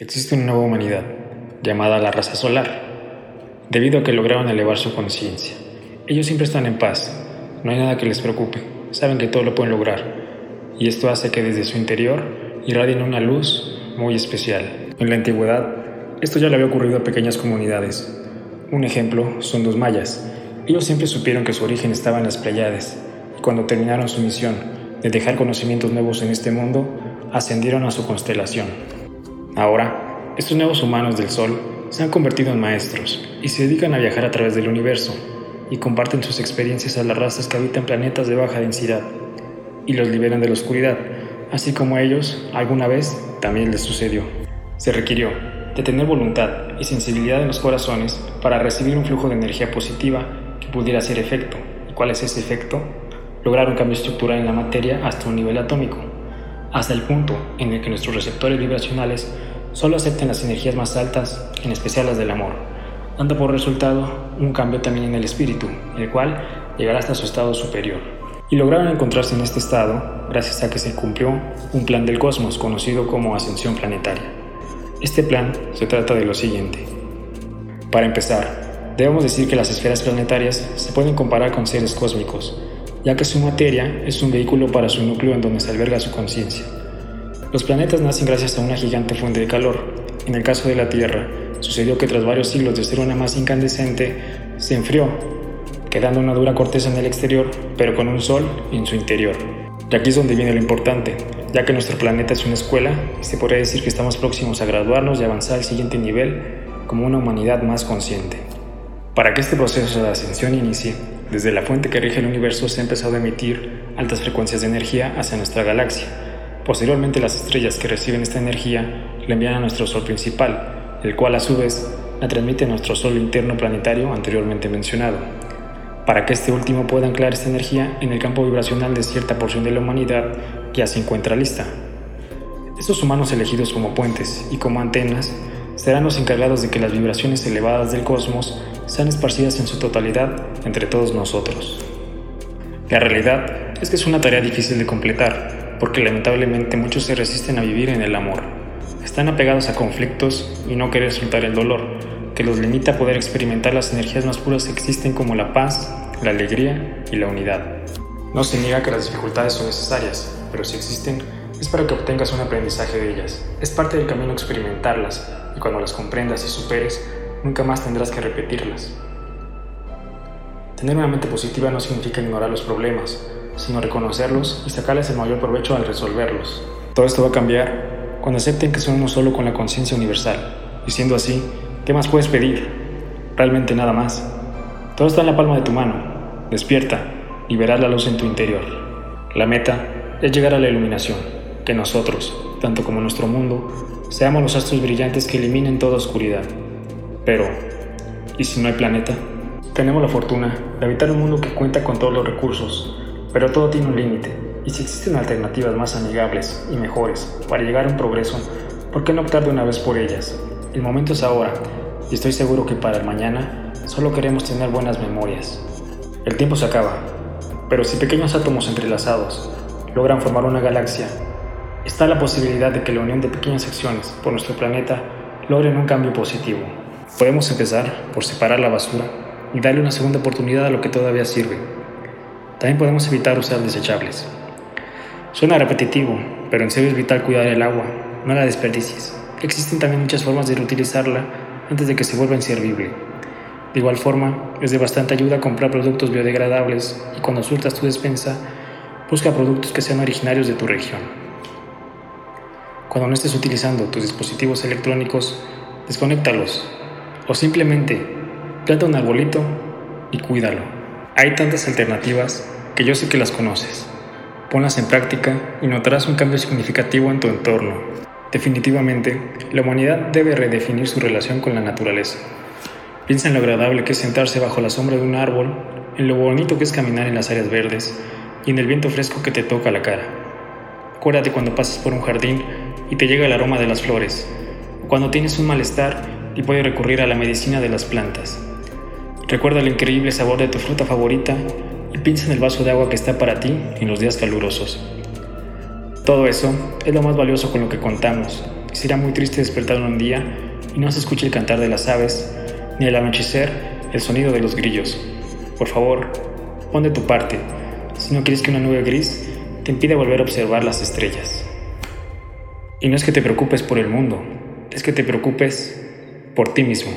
Existe una nueva humanidad, llamada la raza solar, debido a que lograron elevar su conciencia. Ellos siempre están en paz, no hay nada que les preocupe, saben que todo lo pueden lograr, y esto hace que desde su interior irradien una luz muy especial. En la antigüedad, esto ya le había ocurrido a pequeñas comunidades. Un ejemplo son los mayas. Ellos siempre supieron que su origen estaba en las Pleiades, y cuando terminaron su misión de dejar conocimientos nuevos en este mundo, ascendieron a su constelación. Ahora, estos nuevos humanos del Sol se han convertido en maestros y se dedican a viajar a través del universo y comparten sus experiencias a las razas que habitan planetas de baja densidad y los liberan de la oscuridad, así como a ellos alguna vez también les sucedió. Se requirió de tener voluntad y sensibilidad en los corazones para recibir un flujo de energía positiva que pudiera hacer efecto. ¿Y cuál es ese efecto? Lograr un cambio estructural en la materia hasta un nivel atómico, hasta el punto en el que nuestros receptores vibracionales solo acepten las energías más altas, en especial las del amor, dando por resultado un cambio también en el espíritu, el cual llegará hasta su estado superior. Y lograron encontrarse en este estado gracias a que se cumplió un plan del cosmos conocido como ascensión planetaria. Este plan se trata de lo siguiente. Para empezar, debemos decir que las esferas planetarias se pueden comparar con seres cósmicos, ya que su materia es un vehículo para su núcleo en donde se alberga su conciencia. Los planetas nacen gracias a una gigante fuente de calor. En el caso de la Tierra, sucedió que tras varios siglos de ser una masa incandescente, se enfrió, quedando una dura corteza en el exterior, pero con un sol en su interior. Y aquí es donde viene lo importante, ya que nuestro planeta es una escuela se podría decir que estamos próximos a graduarnos y avanzar al siguiente nivel como una humanidad más consciente. Para que este proceso de ascensión inicie, desde la fuente que rige el universo se ha empezado a emitir altas frecuencias de energía hacia nuestra galaxia, Posteriormente las estrellas que reciben esta energía la envían a nuestro Sol principal, el cual a su vez la transmite a nuestro Sol interno planetario anteriormente mencionado, para que este último pueda anclar esta energía en el campo vibracional de cierta porción de la humanidad ya se encuentra lista. Estos humanos elegidos como puentes y como antenas serán los encargados de que las vibraciones elevadas del cosmos sean esparcidas en su totalidad entre todos nosotros. La realidad es que es una tarea difícil de completar, porque lamentablemente muchos se resisten a vivir en el amor. Están apegados a conflictos y no quieren soltar el dolor, que los limita a poder experimentar las energías más puras que existen como la paz, la alegría y la unidad. No se niega que las dificultades son necesarias, pero si existen es para que obtengas un aprendizaje de ellas. Es parte del camino experimentarlas y cuando las comprendas y superes, nunca más tendrás que repetirlas. Tener una mente positiva no significa ignorar los problemas, sino reconocerlos y sacarles el mayor provecho al resolverlos. Todo esto va a cambiar cuando acepten que son uno solo con la conciencia universal. Y siendo así, ¿qué más puedes pedir? Realmente nada más. Todo está en la palma de tu mano. Despierta y verás la luz en tu interior. La meta es llegar a la iluminación, que nosotros, tanto como nuestro mundo, seamos los astros brillantes que eliminen toda oscuridad. Pero, ¿y si no hay planeta? Tenemos la fortuna de habitar un mundo que cuenta con todos los recursos, pero todo tiene un límite, y si existen alternativas más amigables y mejores para llegar a un progreso, ¿por qué no optar de una vez por ellas? El momento es ahora, y estoy seguro que para el mañana solo queremos tener buenas memorias. El tiempo se acaba, pero si pequeños átomos entrelazados logran formar una galaxia, está la posibilidad de que la unión de pequeñas secciones por nuestro planeta logren un cambio positivo. Podemos empezar por separar la basura y darle una segunda oportunidad a lo que todavía sirve también podemos evitar usar desechables. Suena repetitivo, pero en serio es vital cuidar el agua, no la desperdicies. Existen también muchas formas de reutilizarla antes de que se vuelva inservible. De igual forma, es de bastante ayuda comprar productos biodegradables y cuando surtas tu despensa, busca productos que sean originarios de tu región. Cuando no estés utilizando tus dispositivos electrónicos, desconéctalos o simplemente planta un arbolito y cuídalo. Hay tantas alternativas que yo sé que las conoces. Ponlas en práctica y notarás un cambio significativo en tu entorno. Definitivamente, la humanidad debe redefinir su relación con la naturaleza. Piensa en lo agradable que es sentarse bajo la sombra de un árbol, en lo bonito que es caminar en las áreas verdes y en el viento fresco que te toca la cara. Acuérdate cuando pasas por un jardín y te llega el aroma de las flores, cuando tienes un malestar y puedes recurrir a la medicina de las plantas. Recuerda el increíble sabor de tu fruta favorita y piensa en el vaso de agua que está para ti en los días calurosos. Todo eso es lo más valioso con lo que contamos Será muy triste despertar un día y no se escuche el cantar de las aves, ni al anochecer el sonido de los grillos. Por favor, pon de tu parte, si no quieres que una nube gris te impida volver a observar las estrellas. Y no es que te preocupes por el mundo, es que te preocupes por ti mismo.